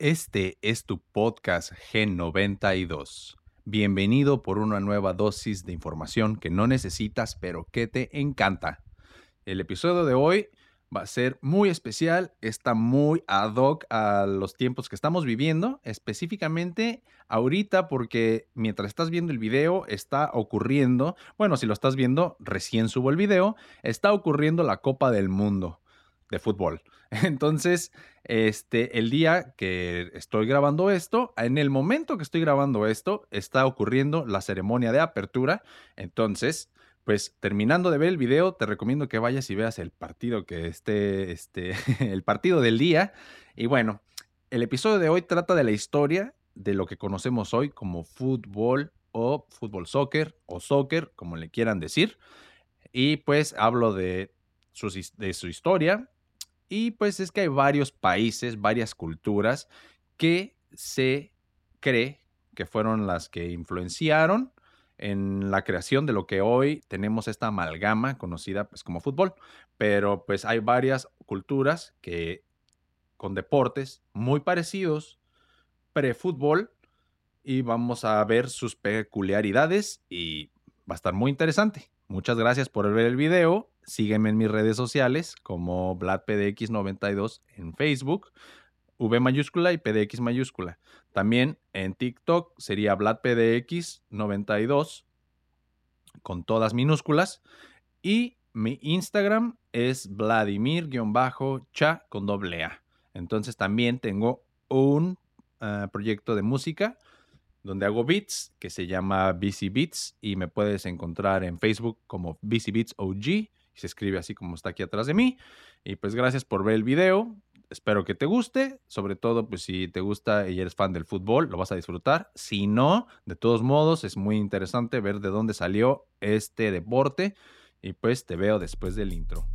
Este es tu podcast G92. Bienvenido por una nueva dosis de información que no necesitas pero que te encanta. El episodio de hoy va a ser muy especial, está muy ad hoc a los tiempos que estamos viviendo, específicamente ahorita porque mientras estás viendo el video está ocurriendo, bueno, si lo estás viendo, recién subo el video, está ocurriendo la Copa del Mundo de fútbol. Entonces, este, el día que estoy grabando esto, en el momento que estoy grabando esto, está ocurriendo la ceremonia de apertura. Entonces, pues terminando de ver el video, te recomiendo que vayas y veas el partido que esté, este, el partido del día. Y bueno, el episodio de hoy trata de la historia de lo que conocemos hoy como fútbol o fútbol soccer o soccer, como le quieran decir. Y pues hablo de su, de su historia, y pues es que hay varios países, varias culturas que se cree que fueron las que influenciaron en la creación de lo que hoy tenemos esta amalgama conocida pues como fútbol. Pero pues hay varias culturas que con deportes muy parecidos pre-fútbol y vamos a ver sus peculiaridades y va a estar muy interesante. Muchas gracias por ver el video Sígueme en mis redes sociales como VladPDX92 en Facebook, V mayúscula y PDX mayúscula. También en TikTok sería VladPDX92 con todas minúsculas. Y mi Instagram es Vladimir-cha con doble A. Entonces también tengo un ah, proyecto de música donde hago beats que se llama BC Beats y me puedes encontrar en Facebook como BC Beats OG se escribe así como está aquí atrás de mí. Y pues gracias por ver el video. Espero que te guste, sobre todo pues si te gusta y eres fan del fútbol, lo vas a disfrutar. Si no, de todos modos es muy interesante ver de dónde salió este deporte y pues te veo después del intro.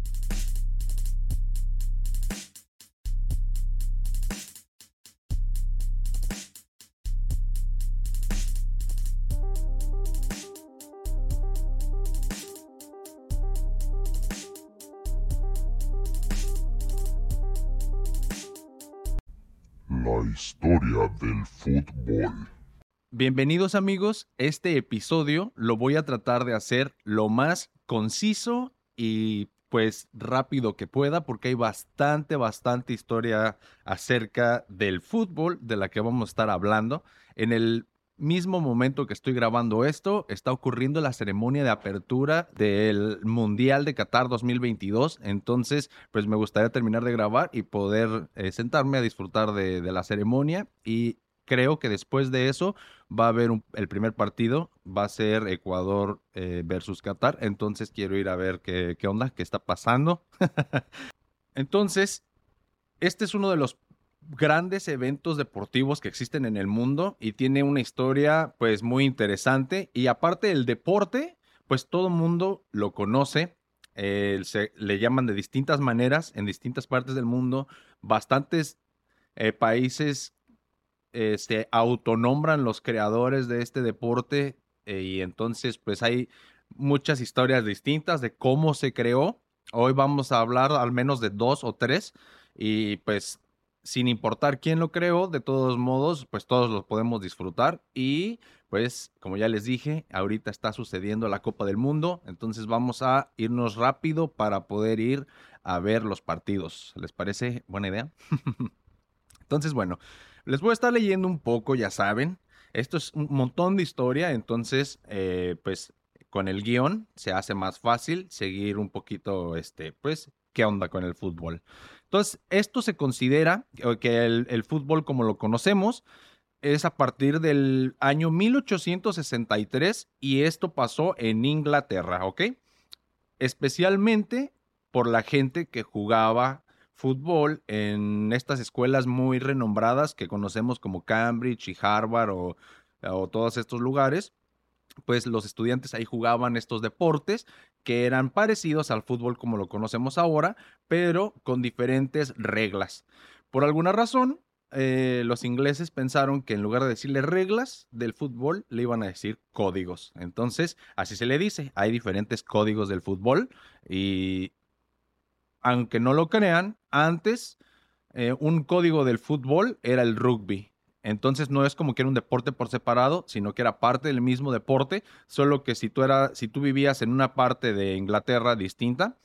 Historia del fútbol. Bienvenidos amigos, este episodio lo voy a tratar de hacer lo más conciso y pues rápido que pueda porque hay bastante, bastante historia acerca del fútbol de la que vamos a estar hablando. En el mismo momento que estoy grabando esto, está ocurriendo la ceremonia de apertura del Mundial de Qatar 2022. Entonces, pues me gustaría terminar de grabar y poder eh, sentarme a disfrutar de, la ceremonia. Y creo que después de eso va a haber el primer partido, va a ser Ecuador eh, versus Qatar. Entonces quiero ir a ver qué, qué onda, qué está pasando. Entonces, este es uno de los grandes eventos deportivos que existen en el mundo y tiene una historia pues muy interesante. Y aparte del deporte pues todo el mundo lo conoce se, le llaman de distintas maneras en distintas partes del mundo. Bastantes eh, países se este, autonombran los creadores de este deporte eh, y entonces pues hay muchas historias distintas de cómo se creó. Hoy vamos a hablar al menos de dos o tres y pues sin importar quién lo creó, de todos modos, pues todos lo podemos disfrutar. Y pues, como ya les dije, ahorita está sucediendo la Copa del Mundo, entonces vamos a irnos rápido para poder ir a ver los partidos. ¿Les parece buena idea? entonces, bueno, les voy a estar leyendo un poco, ya saben. Esto es un montón de historia, entonces, eh, pues con el guion se hace más fácil seguir un poquito, este, pues, qué onda con el fútbol. Entonces, esto se considera que el, fútbol como lo conocemos es a partir del año 1863 y esto pasó en Inglaterra, ¿ok? Especialmente por la gente que jugaba fútbol en estas escuelas muy renombradas que conocemos como Cambridge y Harvard o, todos estos lugares pues los estudiantes ahí jugaban estos deportes que eran parecidos al fútbol como lo conocemos ahora, pero con diferentes reglas. Por alguna razón, eh, los ingleses pensaron que en lugar de decirle reglas del fútbol, le iban a decir códigos. Entonces, así se le dice, hay diferentes códigos del fútbol y aunque no lo crean, antes eh, un código del fútbol era el rugby. Entonces no es como que era un deporte por separado, sino que era parte del mismo deporte, solo que si tú, era, si tú vivías en una parte de Inglaterra distinta,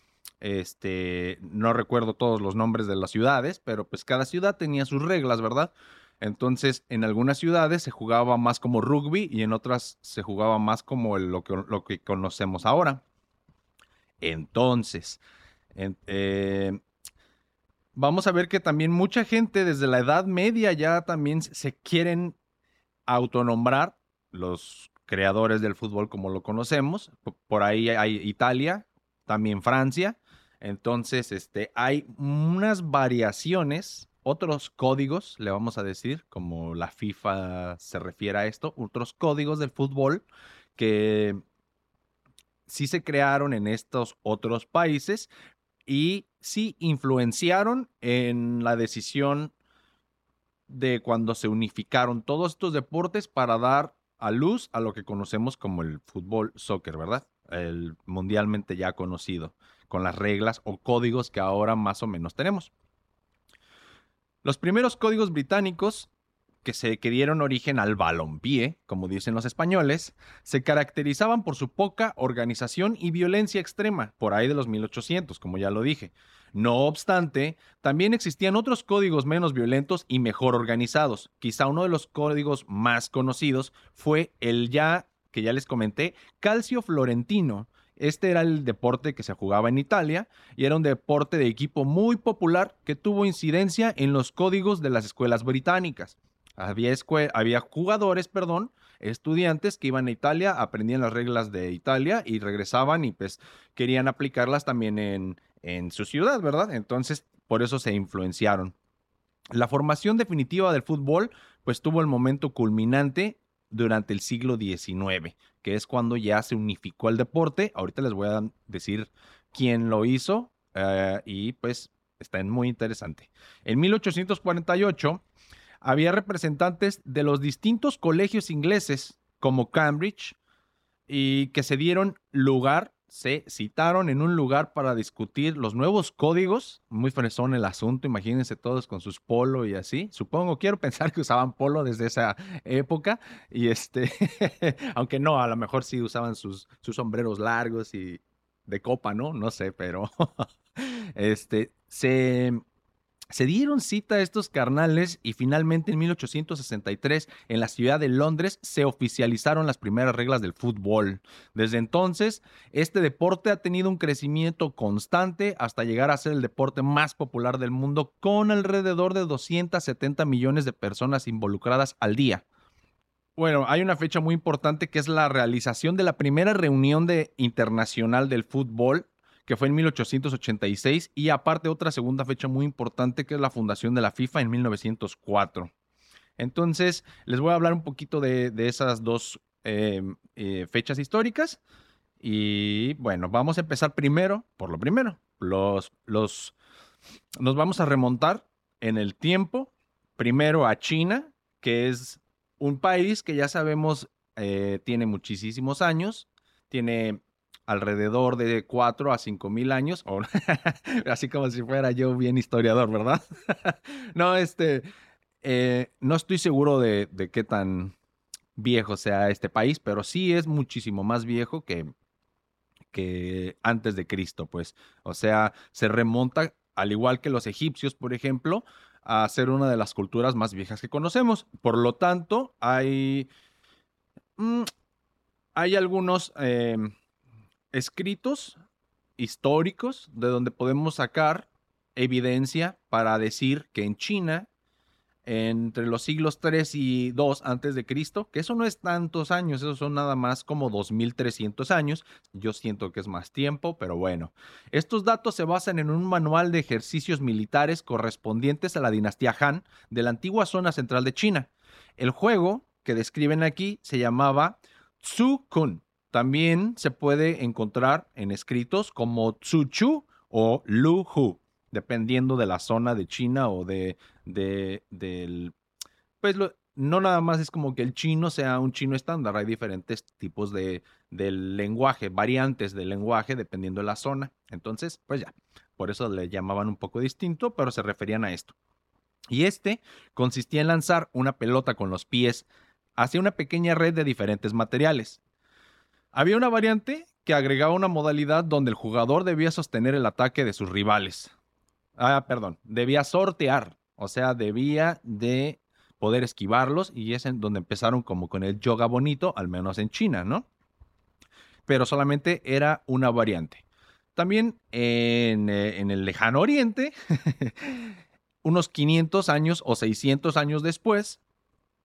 este, no recuerdo todos los nombres de las ciudades, pero pues cada ciudad tenía sus reglas, ¿verdad? Entonces, en algunas ciudades se jugaba más como rugby y en otras se jugaba más como lo, que, lo que conocemos ahora. Entonces, eh, vamos a ver que también mucha gente desde la Edad Media ya también se quieren autonombrar los creadores del fútbol como lo conocemos. Por ahí hay Italia, también Francia. Entonces, este, hay unas variaciones, otros códigos, le vamos a decir, como la FIFA se refiere a esto, otros códigos del fútbol que sí se crearon en estos otros países y sí influenciaron en la decisión de cuando se unificaron todos estos deportes para dar a luz a lo que conocemos como el fútbol soccer, ¿verdad? El mundialmente ya conocido, con las reglas o códigos que ahora más o menos tenemos. Los primeros códigos británicos que se dieron origen al balompié, como dicen los españoles, se caracterizaban por su poca organización y violencia extrema, por ahí de los 1800, como ya lo dije. No obstante, también existían otros códigos menos violentos y mejor organizados. Quizá uno de los códigos más conocidos fue el ya, que ya les comenté, calcio florentino, este era el deporte que se jugaba en Italia y era un deporte de equipo muy popular que tuvo incidencia en los códigos de las escuelas británicas. Había, jugadores, perdón, estudiantes que iban a Italia, aprendían las reglas de Italia y regresaban y pues querían aplicarlas también en, en su ciudad, ¿verdad? Entonces, por eso se influenciaron. La formación definitiva del fútbol pues tuvo el momento culminante durante el siglo XIX, que es cuando ya se unificó el deporte. Ahorita les voy a decir quién lo hizo eh, y pues está muy interesante. En 1848 había representantes de los distintos colegios ingleses como Cambridge y que se dieron lugar, se citaron en un lugar para discutir los nuevos códigos. Muy fresón el asunto, imagínense todos con sus polo y así. Supongo, quiero pensar que usaban polo desde esa época y este, aunque no, a lo mejor sí usaban sus, sus sombreros largos y de copa, ¿no? No sé, pero este, se se dieron cita a estos carnales y finalmente en 1863 en la ciudad de Londres se oficializaron las primeras reglas del fútbol. Desde entonces, este deporte ha tenido un crecimiento constante hasta llegar a ser el deporte más popular del mundo con alrededor de 270 millones de personas involucradas al día. Bueno, hay una fecha muy importante que es la realización de la primera reunión de, internacional del fútbol que fue en 1886, y aparte otra segunda fecha muy importante, que es la fundación de la FIFA en 1904. Entonces, les voy a hablar un poquito de, esas dos em, eh, fechas históricas. Y bueno, vamos a empezar primero por lo primero. Los, los, nos vamos a remontar en el tiempo, primero a China, que es un país que ya sabemos eh, tiene muchísimos años, tiene alrededor de 4 a 5 mil años, así como si fuera yo bien historiador, ¿verdad? no, este, eh, no estoy seguro de, qué tan viejo sea este país, pero sí es muchísimo más viejo que, que antes de Cristo, pues. O sea, se remonta, al igual que los egipcios, por ejemplo, a ser una de las culturas más viejas que conocemos. Por lo tanto, hay, mm, hay algunos... Em, escritos históricos de donde podemos sacar evidencia para decir que en China, entre los siglos 3 y 2 antes de Cristo, que eso no es tantos años, eso son nada más como 2300 años, yo siento que es más tiempo, pero bueno. Estos datos se basan en un manual de ejercicios militares correspondientes a la dinastía Han de la antigua zona central de China. El juego que describen aquí se llamaba Tsu Kun también se puede encontrar en escritos como Tsuchu o Lu Hu, dependiendo de la zona de China o de, del... Pues no nada más es como que el chino sea un chino estándar, hay diferentes tipos de, lenguaje, variantes del lenguaje dependiendo de la zona. Entonces, pues ya, por eso le llamaban un poco distinto, pero se referían a esto. Y este consistía en lanzar una pelota con los pies hacia una pequeña red de diferentes materiales. Había una variante que agregaba una modalidad donde el jugador debía sostener el ataque de sus rivales. Ah, perdón, debía sortear, o sea, debía de poder esquivarlos y es en donde empezaron como con el yoga bonito, al menos en China, ¿no? Pero solamente era una variante. También en, eh, en el lejano oriente, unos 500 años o 600 años después,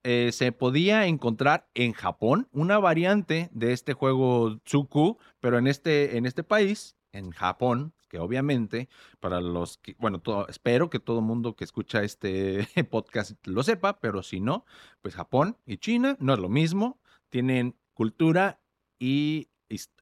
eh, se podía encontrar en Japón una variante de este juego Tsuku, pero en este, en este país, en Japón, que obviamente para los que, bueno, espero que todo mundo que escucha este podcast lo sepa, pero si no, pues Japón y China no es lo mismo, tienen cultura y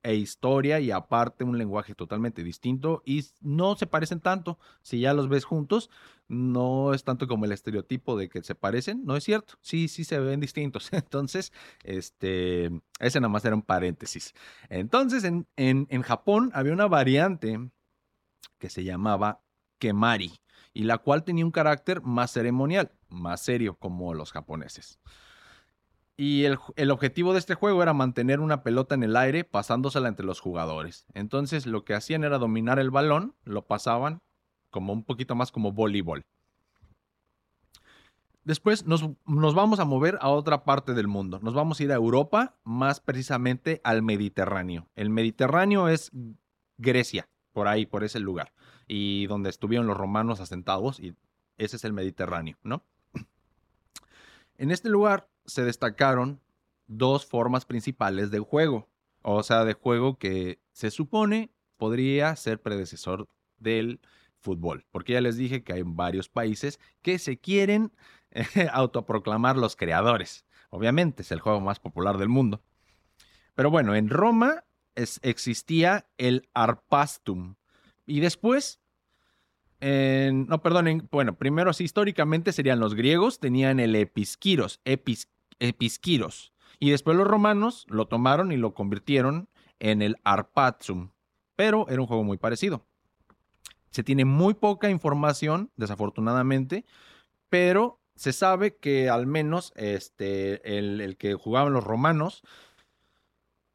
e historia y aparte un lenguaje totalmente distinto y no se parecen tanto. Si ya los ves juntos, no es tanto como el estereotipo de que se parecen, no es cierto. Sí, sí se ven distintos. Entonces, este, ese nada más era un paréntesis. Entonces, en, en, en Japón había una variante que se llamaba Kemari y la cual tenía un carácter más ceremonial, más serio como los japoneses. Y el, objetivo de este juego era mantener una pelota en el aire pasándosela entre los jugadores. Entonces lo que hacían era dominar el balón, lo pasaban como un poquito más como voleibol. Después nos, nos, vamos a mover a otra parte del mundo. Nos vamos a ir a Europa, más precisamente al Mediterráneo. El Mediterráneo es Grecia, por ahí, por ese lugar. Y donde estuvieron los romanos asentados, y ese es el Mediterráneo, ¿no? En este lugar se destacaron dos formas principales del juego. O sea, de juego que se supone podría ser predecesor del fútbol. Porque ya les dije que hay varios países que se quieren autoproclamar los creadores. Obviamente es el juego más popular del mundo. Pero bueno, en Roma existía el Arpastum. Y después no, perdonen. Bueno, primero sí, históricamente serían los griegos, tenían el episquiros, episquiros. Y después los romanos lo tomaron y lo convirtieron en el arpatsum. Pero era un juego muy parecido. Se tiene muy poca información, desafortunadamente, pero se sabe que al menos este, el, que jugaban los romanos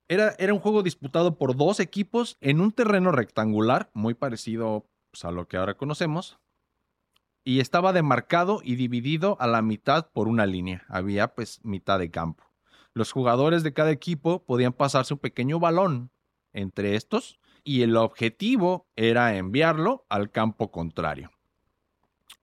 era, era, un juego disputado por dos equipos en un terreno rectangular, muy parecido pues, a lo que ahora conocemos, y estaba demarcado y dividido a la mitad por una línea. Había pues mitad de campo. Los jugadores de cada equipo podían pasarse un pequeño balón entre estos y el objetivo era enviarlo al campo contrario.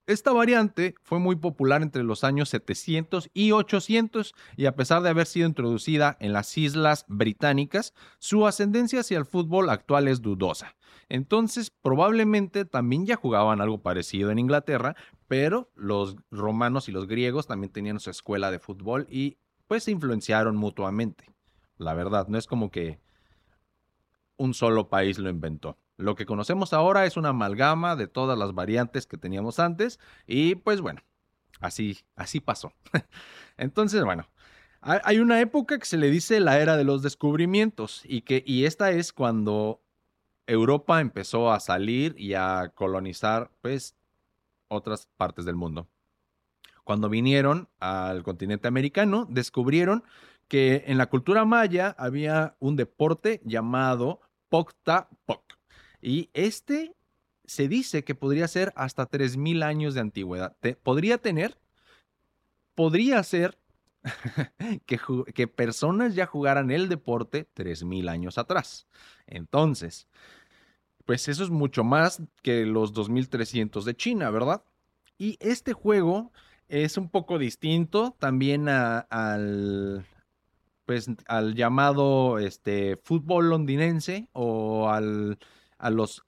Esta variante fue muy popular entre los años 700 y 800 y a pesar de haber sido introducida en las islas británicas, su ascendencia hacia el fútbol actual es dudosa. Entonces, probablemente también ya jugaban algo parecido en Inglaterra, pero los romanos y los griegos también tenían su escuela de fútbol y pues se influenciaron mutuamente. La verdad, no es como que un solo país lo inventó. Lo que conocemos ahora es una amalgama de todas las variantes que teníamos antes y pues bueno, así, así pasó. Entonces, bueno, hay una época que se le dice la era de los descubrimientos y que y esta es cuando Europa empezó a salir y a colonizar pues otras partes del mundo. Cuando vinieron al continente americano, descubrieron que en la cultura maya había un deporte llamado Pocta Poc. Y este se dice que podría ser hasta 3.000 años de antigüedad. podría tener, podría ser que, que, personas ya jugaran el deporte 3.000 años atrás. Entonces, pues eso es mucho más que los 2.300 de China, ¿verdad? Y este juego es un poco distinto también al, pues, al llamado este, fútbol londinense o al a, los,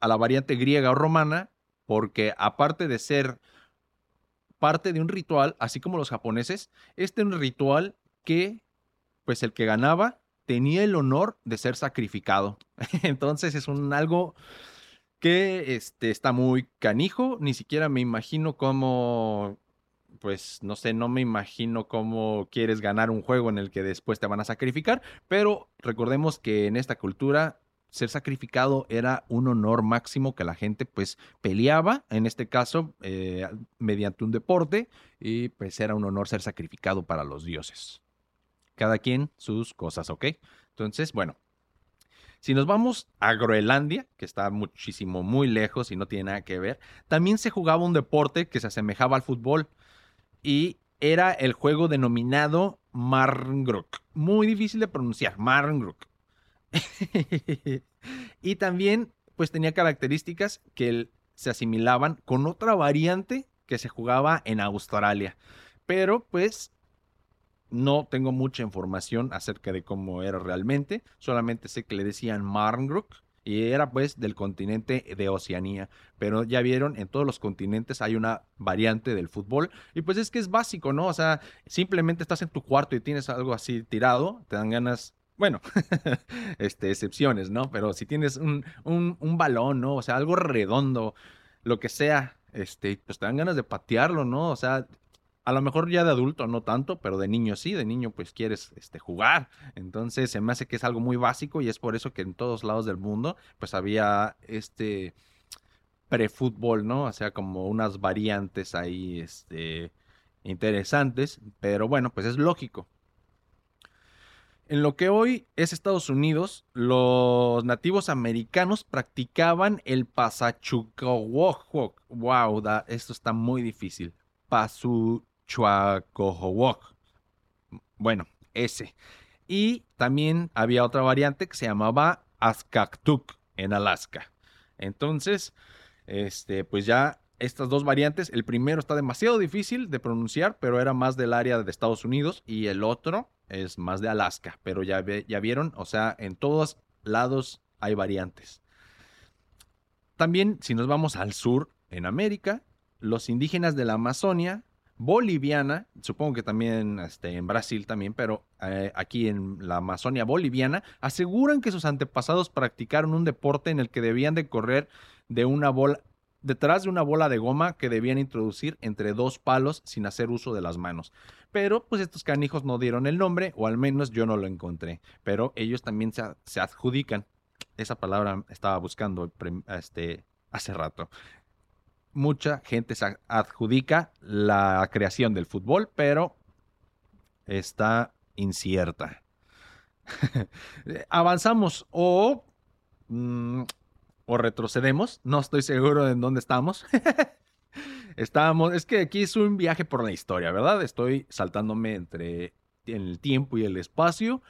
a la variante griega o romana, porque aparte de ser parte de un ritual, así como los japoneses, este es un ritual que, pues el que ganaba tenía el honor de ser sacrificado. Entonces es un algo que este, está muy canijo, ni siquiera me imagino cómo, pues no sé, no me imagino cómo quieres ganar un juego en el que después te van a sacrificar, pero recordemos que en esta cultura ser sacrificado era un honor máximo que la gente pues peleaba, en este caso eh, mediante un deporte, y pues era un honor ser sacrificado para los dioses. Cada quien sus cosas, ¿ok? Entonces, bueno, si nos vamos a Groenlandia, que está muchísimo, muy lejos y no tiene nada que ver, también se jugaba un deporte que se asemejaba al fútbol y era el juego denominado Marngrok. Muy difícil de pronunciar, Marngrok. y también, pues tenía características que se asimilaban con otra variante que se jugaba en Australia. Pero, pues, no tengo mucha información acerca de cómo era realmente. Solamente sé que le decían Marngrok y era pues del continente de Oceanía. Pero ya vieron, en todos los continentes hay una variante del fútbol. Y pues es que es básico, ¿no? O sea, simplemente estás en tu cuarto y tienes algo así tirado, te dan ganas bueno, este, excepciones, ¿no? Pero si tienes un, un, balón, ¿no? O sea, algo redondo, lo que sea, este, pues te dan ganas de patearlo, ¿no? O sea, a lo mejor ya de adulto no tanto, pero de niño sí, de niño pues quieres este, jugar. Entonces se me hace que es algo muy básico y es por eso que en todos lados del mundo pues había este prefútbol, ¿no? O sea, como unas variantes ahí este, interesantes, pero bueno, pues es lógico. En lo que hoy es Estados Unidos, los nativos americanos practicaban el pasachucowoc. Wow, esto está muy difícil. Pasuchuacowoc. Bueno, ese. Y también había otra variante que se llamaba Askaktuk en Alaska. Entonces, este, pues ya estas dos variantes, el primero está demasiado difícil de pronunciar, pero era más del área de Estados Unidos y el otro es más de Alaska, pero ya, ya vieron, o sea, en todos lados hay variantes. También, si nos vamos al sur, en América, los indígenas de la Amazonia boliviana, supongo que también este, en Brasil también, pero eh, aquí en la Amazonia boliviana, aseguran que sus antepasados practicaron un deporte en el que debían de correr de una bola, detrás de una bola de goma que debían introducir entre dos palos sin hacer uso de las manos. Pero pues estos canijos no dieron el nombre, o al menos yo no lo encontré. Pero ellos también se, adjudican. Esa palabra estaba buscando este, hace rato. Mucha gente se adjudica la creación del fútbol, pero está incierta. Avanzamos o mm, o retrocedemos. No estoy seguro en dónde estamos. Estábamos, es que aquí es un viaje por la historia, ¿verdad? Estoy saltándome entre el tiempo y el espacio,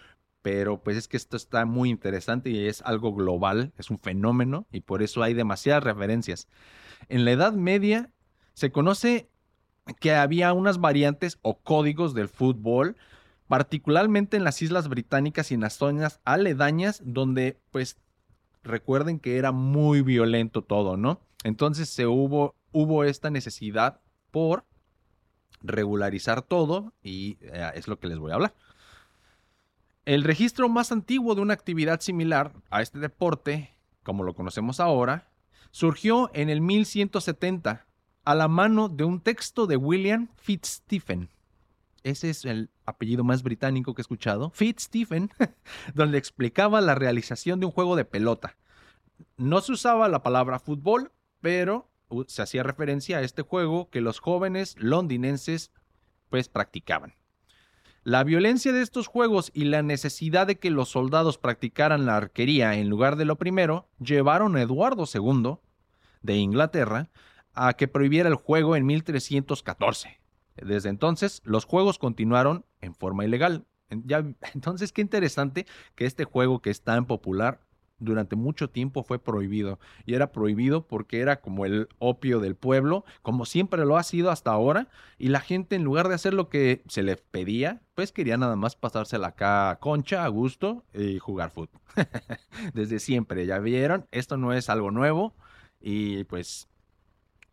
pero pues es que esto está muy interesante y es algo global, es un fenómeno y por eso hay demasiadas referencias. En la Edad Media se conoce que había unas variantes o códigos del fútbol, particularmente en las Islas Británicas y en las zonas aledañas, donde pues recuerden que era muy violento todo, ¿no? Entonces se hubo, hubo esta necesidad por regularizar todo y eh, es lo que les voy a hablar. El registro más antiguo de una actividad similar a este deporte, como lo conocemos ahora, surgió en el 1170 a la mano de un texto de William Fitzstephen. Ese es el apellido más británico que he escuchado, Fitzstephen, donde explicaba la realización de un juego de pelota. No se usaba la palabra fútbol, pero se hacía referencia a este juego que los jóvenes londinenses pues practicaban. La violencia de estos juegos y la necesidad de que los soldados practicaran la arquería en lugar de lo primero llevaron a Eduardo II de Inglaterra a que prohibiera el juego en 1314. Desde entonces, los juegos continuaron en forma ilegal. Ya, entonces, qué interesante que este juego que es tan popular durante mucho tiempo fue prohibido. Y era prohibido porque era como el opio del pueblo, como siempre lo ha sido hasta ahora. Y la gente, en lugar de hacer lo que se les pedía, pues quería nada más pasársela acá a concha, a gusto y jugar fútbol. Desde siempre, ya vieron, esto no es algo nuevo. Y pues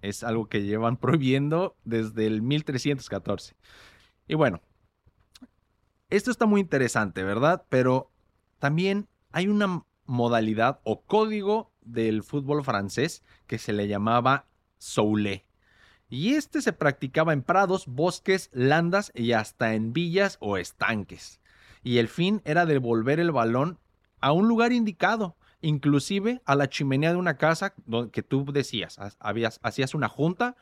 es algo que llevan prohibiendo desde el 1314. Y bueno, esto está muy interesante, ¿verdad? Pero también hay una modalidad o código del fútbol francés que se le llamaba soule. Y este se practicaba en prados, bosques, landas y hasta en villas o estanques. Y el fin era devolver el balón a un lugar indicado inclusive a la chimenea de una casa que tú decías, habías, hacías una junta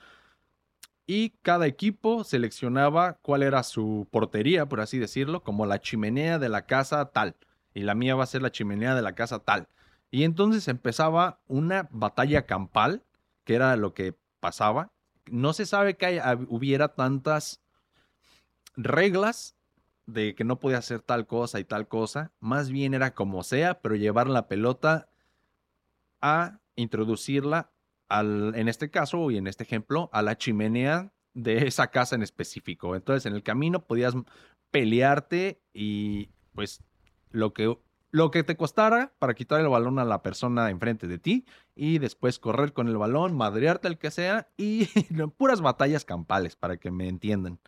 y cada equipo seleccionaba cuál era su portería, por así decirlo, como la chimenea de la casa tal. Y la mía va a ser la chimenea de la casa tal. Y entonces empezaba una batalla campal, que era lo que pasaba. No se sabe que hubiera tantas reglas de que no podía hacer tal cosa y tal cosa. Más bien era como sea, pero llevar la pelota a introducirla al, en este caso y en este ejemplo, a la chimenea de esa casa en específico. Entonces, en el camino podías pelearte y pues lo que lo que te costara para quitar el balón a la persona enfrente de ti y después correr con el balón, madrearte el que sea y puras batallas campales para que me entiendan.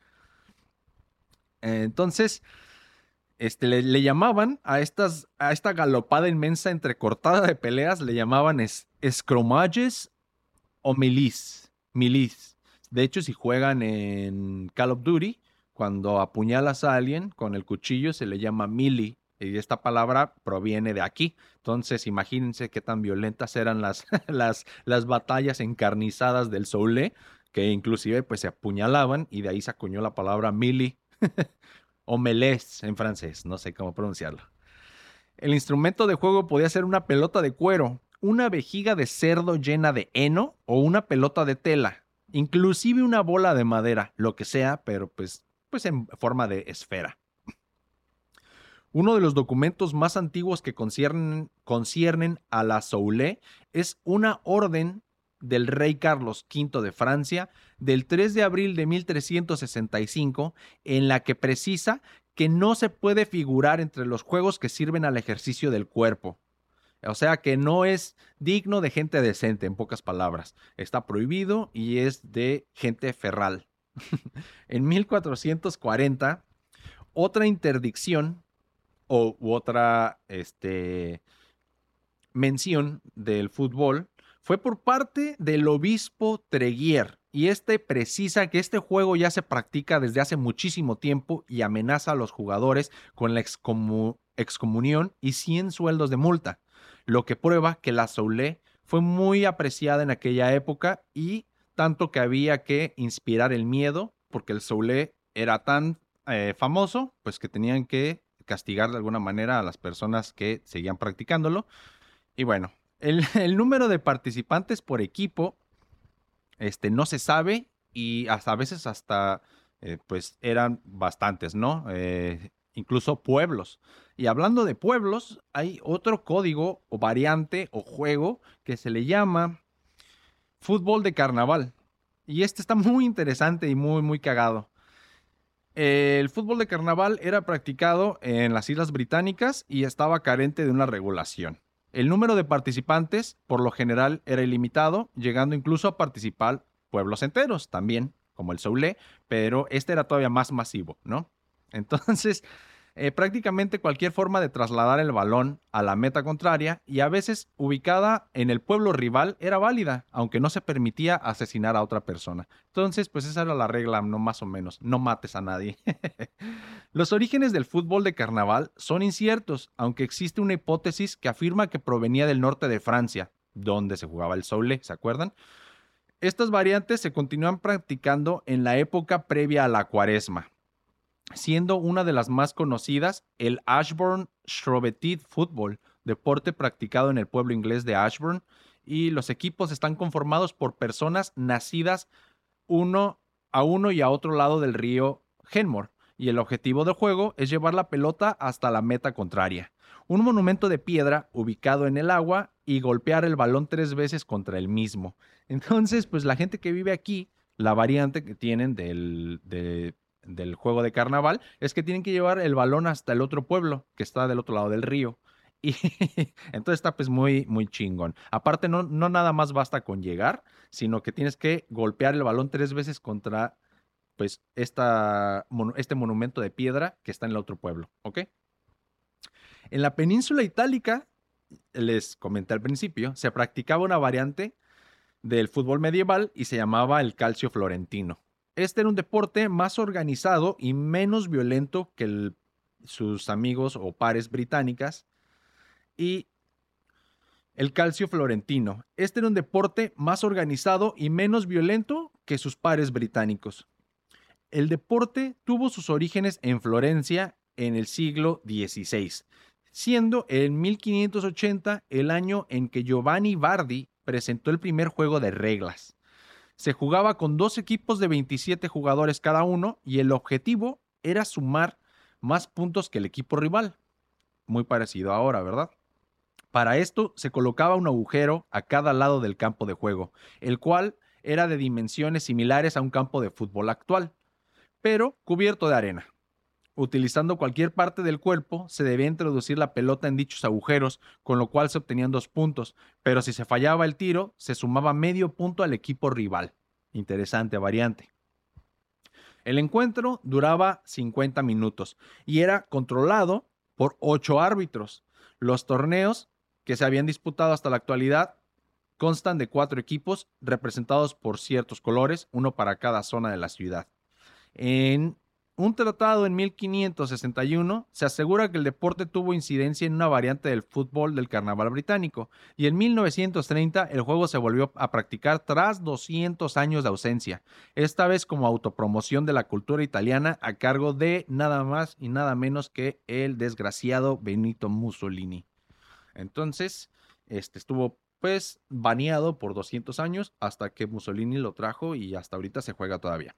Entonces, este, le, llamaban a, estas, a esta galopada inmensa entrecortada de peleas, le llamaban es, o milis. Milis. De hecho, si juegan en Call of Duty, cuando apuñalas a alguien con el cuchillo se le llama mili y esta palabra proviene de aquí. Entonces, imagínense qué tan violentas eran las, las, las batallas encarnizadas del Soule, que inclusive pues se apuñalaban y de ahí se acuñó la palabra mili o melés en francés, no sé cómo pronunciarlo. El instrumento de juego podía ser una pelota de cuero, una vejiga de cerdo llena de heno o una pelota de tela, inclusive una bola de madera, lo que sea, pero pues, pues en forma de esfera. Uno de los documentos más antiguos que conciernen, conciernen a la Soule es una orden del rey Carlos V de Francia del 3 de abril de 1365 en la que precisa que no se puede figurar entre los juegos que sirven al ejercicio del cuerpo. O sea que no es digno de gente decente, en pocas palabras. Está prohibido y es de gente ferral. en 1440, otra interdicción o, u otra este, mención del fútbol fue por parte del obispo Treguier. Y este precisa que este juego ya se practica desde hace muchísimo tiempo y amenaza a los jugadores con la excomunión y 100 sueldos de multa, lo que prueba que la Soule fue muy apreciada en aquella época y tanto que había que inspirar el miedo, porque el Soule era tan eh, famoso, pues que tenían que castigar de alguna manera a las personas que seguían practicándolo. Y bueno, el, número de participantes por equipo este, no se sabe y hasta a veces hasta eh, pues eran bastantes, ¿no? Eh, incluso pueblos. Y hablando de pueblos, hay otro código o variante o juego que se le llama fútbol de carnaval. Y este está muy interesante y muy, muy cagado. El fútbol de carnaval era practicado en las Islas Británicas y estaba carente de una regulación. El número de participantes, por lo general, era ilimitado, llegando incluso a participar pueblos enteros también, como el Soule, pero este era todavía más masivo, ¿no? Entonces, eh, prácticamente cualquier forma de trasladar el balón a la meta contraria y a veces ubicada en el pueblo rival era válida, aunque no se permitía asesinar a otra persona. Entonces, pues esa era la regla, no más o menos, no mates a nadie. Los orígenes del fútbol de carnaval son inciertos, aunque existe una hipótesis que afirma que provenía del norte de Francia, donde se jugaba el soule, ¿se acuerdan? Estas variantes se continúan practicando en la época previa a la cuaresma, siendo una de las más conocidas el Ashbourne Shrovetid Football, deporte practicado en el pueblo inglés de Ashbourne, y los equipos están conformados por personas nacidas uno a uno y a otro lado del río Henmore, y el objetivo del juego es llevar la pelota hasta la meta contraria. Un monumento de piedra ubicado en el agua y golpear el balón tres veces contra el mismo. Entonces, pues la gente que vive aquí, la variante que tienen del, de del juego de carnaval es que tienen que llevar el balón hasta el otro pueblo que está del otro lado del río. Y entonces está pues muy, muy chingón. Aparte, no, no nada más basta con llegar, sino que tienes que golpear el balón tres veces contra pues esta, este monumento de piedra que está en el otro pueblo, ¿ok? En la península itálica, les comenté al principio, se practicaba una variante del fútbol medieval y se llamaba el calcio florentino. Este era un deporte más organizado y menos violento que sus amigos o pares británicas. Y el calcio florentino. Este era un deporte más organizado y menos violento que sus pares británicos. El deporte tuvo sus orígenes en Florencia en el siglo XVI, siendo en 1580 el año en que Giovanni Bardi presentó el primer juego de reglas. Se jugaba con dos equipos de 27 jugadores cada uno y el objetivo era sumar más puntos que el equipo rival. Muy parecido ahora, ¿verdad? Para esto se colocaba un agujero a cada lado del campo de juego, el cual era de dimensiones similares a un campo de fútbol actual, pero cubierto de arena. Utilizando cualquier parte del cuerpo, se debía introducir la pelota en dichos agujeros, con lo cual se obtenían dos puntos, pero si se fallaba el tiro, se sumaba medio punto al equipo rival. Interesante variante. El encuentro duraba 50 minutos y era controlado por ocho árbitros. Los torneos que se habían disputado hasta la actualidad constan de cuatro equipos representados por ciertos colores, uno para cada zona de la ciudad. En un tratado en 1561 se asegura que el deporte tuvo incidencia en una variante del fútbol del carnaval británico y en 1930 el juego se volvió a practicar tras 200 años de ausencia, esta vez como autopromoción de la cultura italiana a cargo de nada más y nada menos que el desgraciado Benito Mussolini. Entonces, este estuvo pues baneado por 200 años hasta que Mussolini lo trajo y hasta ahorita se juega todavía.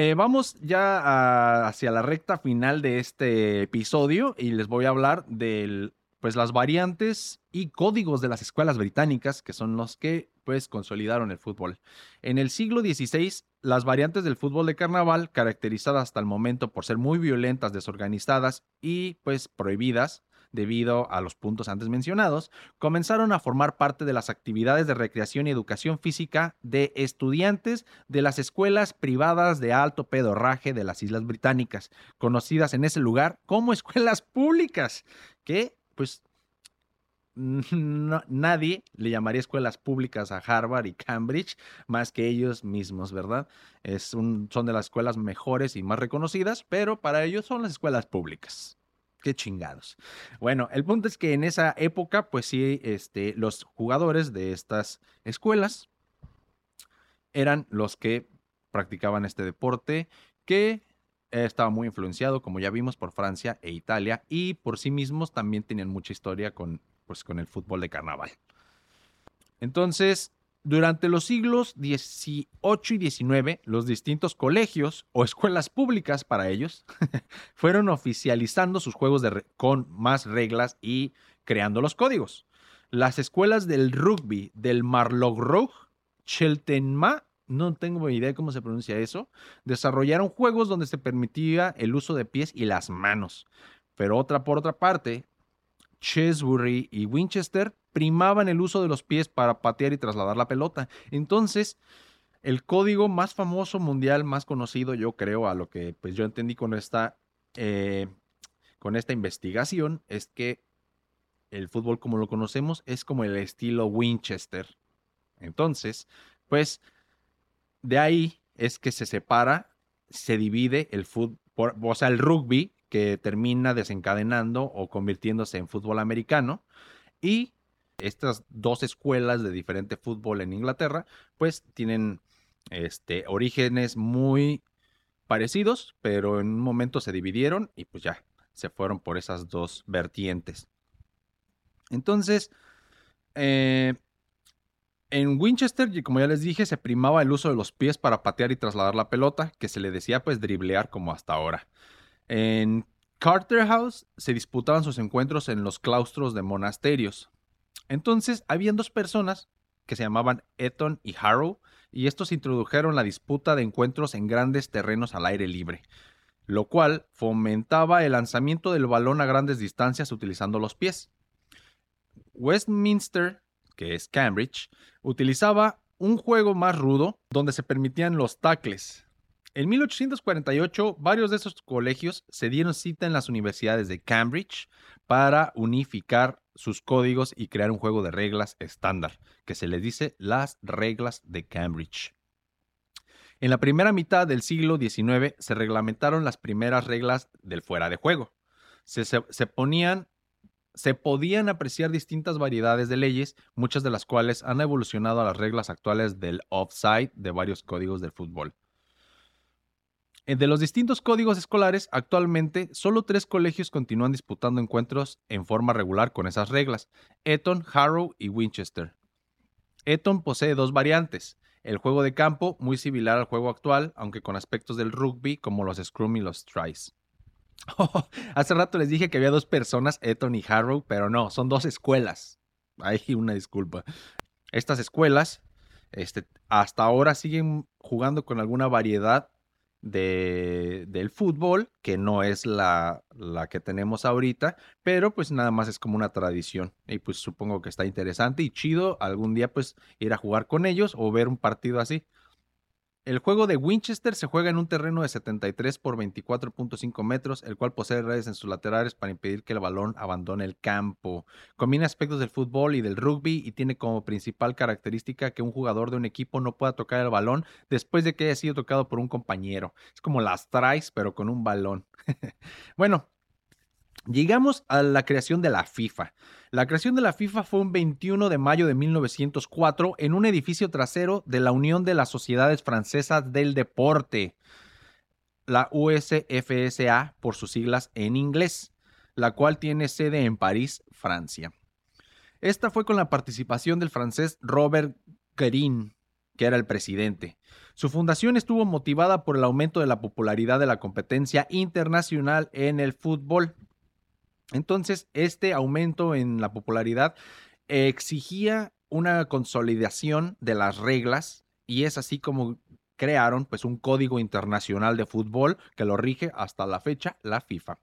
Eh, vamos ya hacia la recta final de este episodio y les voy a hablar de pues, las variantes y códigos de las escuelas británicas, que son los que pues, consolidaron el fútbol. En el siglo XVI, las variantes del fútbol de carnaval, caracterizadas hasta el momento por ser muy violentas, desorganizadas y pues prohibidas, debido a los puntos antes mencionados, comenzaron a formar parte de las actividades de recreación y educación física de estudiantes de las escuelas privadas de alto pedorraje de las Islas Británicas, conocidas en ese lugar como escuelas públicas, que pues nadie le llamaría escuelas públicas a Harvard y Cambridge más que ellos mismos, ¿verdad? Es un, son de las escuelas mejores y más reconocidas, pero para ellos son las escuelas públicas qué chingados. Bueno, el punto es que en esa época, pues sí, este, los jugadores de estas escuelas eran los que practicaban este deporte que estaba muy influenciado, como ya vimos, por Francia e Italia y por sí mismos también tenían mucha historia con, pues, con el fútbol de carnaval. Entonces, durante los siglos XVIII y XIX, los distintos colegios o escuelas públicas para ellos fueron oficializando sus juegos con más reglas y creando los códigos. Las escuelas del rugby del Marlborough, Cheltenham, no tengo idea de cómo se pronuncia eso, desarrollaron juegos donde se permitía el uso de pies y las manos. Pero otra por otra parte, Chesbury y Winchester primaban el uso de los pies para patear y trasladar la pelota. Entonces, el código más famoso mundial, más conocido, yo creo, a lo que pues yo entendí con esta, eh, con esta investigación, es que el fútbol como lo conocemos es como el estilo Winchester. Entonces, pues de ahí es que se separa, se divide el fútbol, o sea, el rugby que termina desencadenando o convirtiéndose en fútbol americano y estas dos escuelas de diferente fútbol en Inglaterra, pues tienen este, orígenes muy parecidos, pero en un momento se dividieron y pues ya se fueron por esas dos vertientes. Entonces, eh, en Winchester, como ya les dije, se primaba el uso de los pies para patear y trasladar la pelota, que se le decía pues driblear como hasta ahora. En Carter House se disputaban sus encuentros en los claustros de monasterios. Entonces, habían dos personas que se llamaban Eton y Harrow, y estos introdujeron la disputa de encuentros en grandes terrenos al aire libre, lo cual fomentaba el lanzamiento del balón a grandes distancias utilizando los pies. Westminster, que es Cambridge, utilizaba un juego más rudo donde se permitían los tackles. En 1848, varios de esos colegios se dieron cita en las universidades de Cambridge para unificar sus códigos y crear un juego de reglas estándar, que se les dice las reglas de Cambridge. En la primera mitad del siglo XIX se reglamentaron las primeras reglas del fuera de juego. Se, se ponían se podían apreciar distintas variedades de leyes, muchas de las cuales han evolucionado a las reglas actuales del offside de varios códigos del fútbol. Eh, de los distintos códigos escolares, actualmente solo tres colegios continúan disputando encuentros en forma regular con esas reglas, Eton, Harrow y Winchester. Eton posee dos variantes, el juego de campo, muy similar al juego actual, aunque con aspectos del rugby como los scrum y los tries. hace rato les dije que había dos personas, Eton y Harrow, pero no, son dos escuelas. Hay una disculpa. Estas escuelas este, hasta ahora siguen jugando con alguna variedad de, del fútbol, que no es la, la, que tenemos ahorita, pero pues nada más es como una tradición. Y pues supongo que está interesante y chido algún día pues ir a jugar con ellos o ver un partido así. El juego de Winchester se juega en un terreno de 73 por 24.5 metros, el cual posee redes en sus laterales para impedir que el balón abandone el campo. Combina aspectos del fútbol y del rugby y tiene como principal característica que un jugador de un equipo no pueda tocar el balón después de que haya sido tocado por un compañero. Es como las traes, pero con un balón. bueno, Llegamos a la creación de la FIFA. La creación de la FIFA fue un 21 de mayo de 1904 en un edificio trasero de la Unión de las Sociedades Francesas del Deporte, la USFSA por sus siglas en inglés, la cual tiene sede en París, Francia. Esta fue con la participación del francés Robert Guerin, que era el presidente. Su fundación estuvo motivada por el aumento de la popularidad de la competencia internacional en el fútbol entonces, este aumento en la popularidad exigía una consolidación de las reglas y es así como crearon pues un código internacional de fútbol que lo rige hasta la fecha la FIFA.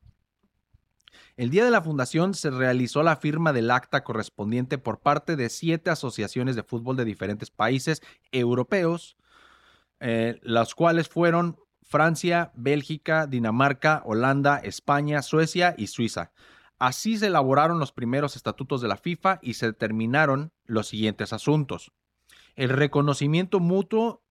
El día de la fundación se realizó la firma del acta correspondiente por parte de siete asociaciones de fútbol de diferentes países europeos, eh, las cuales fueron Francia, Bélgica, Dinamarca, Holanda, España, Suecia y Suiza. Así se elaboraron los primeros estatutos de la FIFA y se determinaron los siguientes asuntos. El reconocimiento mutuo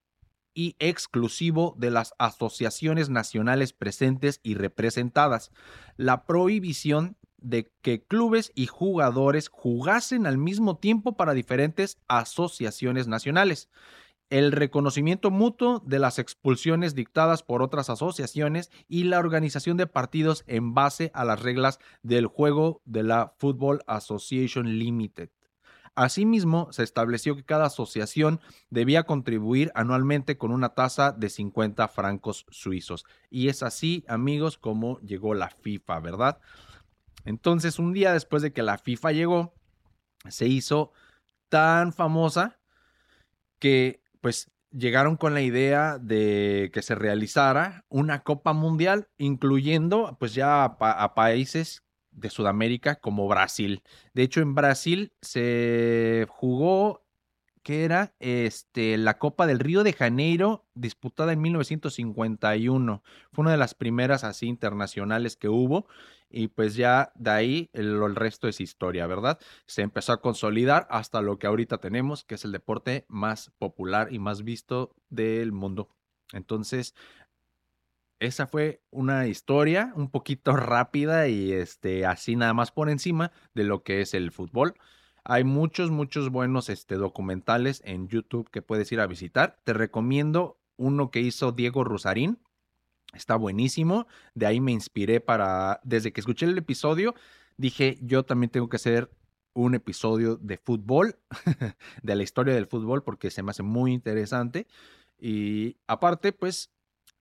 y exclusivo de las asociaciones nacionales presentes y representadas. La prohibición de que clubes y jugadores jugasen al mismo tiempo para diferentes asociaciones nacionales el reconocimiento mutuo de las expulsiones dictadas por otras asociaciones y la organización de partidos en base a las reglas del juego de la Football Association Limited. Asimismo, se estableció que cada asociación debía contribuir anualmente con una tasa de 50 francos suizos. Y es así, amigos, como llegó la FIFA, ¿verdad? Entonces, un día después de que la FIFA llegó, se hizo tan famosa que pues llegaron con la idea de que se realizara una Copa Mundial, incluyendo pues ya a, países de Sudamérica como Brasil. De hecho, en Brasil se jugó que era este, la Copa del Río de Janeiro, disputada en 1951. Fue una de las primeras así internacionales que hubo y pues ya de ahí el, resto es historia, ¿verdad? Se empezó a consolidar hasta lo que ahorita tenemos, que es el deporte más popular y más visto del mundo. Entonces, esa fue una historia un poquito rápida y este, así nada más por encima de lo que es el fútbol. Hay muchos, muchos buenos este, documentales en YouTube que puedes ir a visitar. Te recomiendo uno que hizo Diego Rosarín. Está buenísimo. De ahí me inspiré para, desde que escuché el episodio, dije, yo también tengo que hacer un episodio de fútbol, de la historia del fútbol, porque se me hace muy interesante. Y aparte, pues,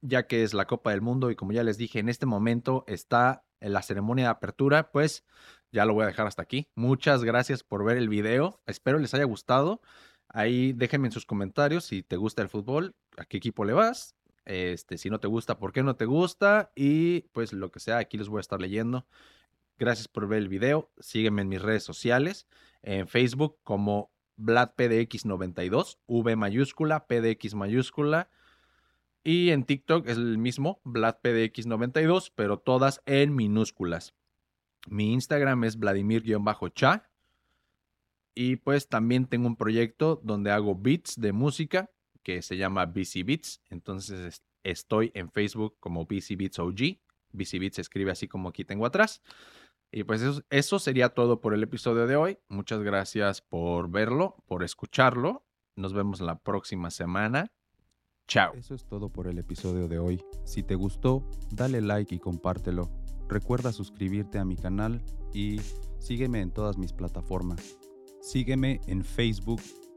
ya que es la Copa del Mundo y como ya les dije, en este momento está en la ceremonia de apertura, pues ya lo voy a dejar hasta aquí. Muchas gracias por ver el video. Espero les haya gustado. Ahí déjenme en sus comentarios si te gusta el fútbol, a qué equipo le vas. Este, si no te gusta, por qué no te gusta. Y pues lo que sea, aquí les voy a estar leyendo. Gracias por ver el video. Sígueme en mis redes sociales. En Facebook como VladPDX92, V mayúscula, PDX mayúscula. Y en TikTok es el mismo, VladPDX92, pero todas en minúsculas. Mi Instagram es Vladimir-cha. Y pues también tengo un proyecto donde hago beats de música que se llama BC Beats. Entonces estoy en Facebook como BC Beats OG. BC Beats se escribe así como aquí tengo atrás. Y pues eso, eso sería todo por el episodio de hoy. Muchas gracias por verlo, por escucharlo. Nos vemos la próxima semana. Chao. Eso es todo por el episodio de hoy. Si te gustó, dale like y compártelo. Recuerda suscribirte a mi canal y sígueme en todas mis plataformas. Sígueme en Facebook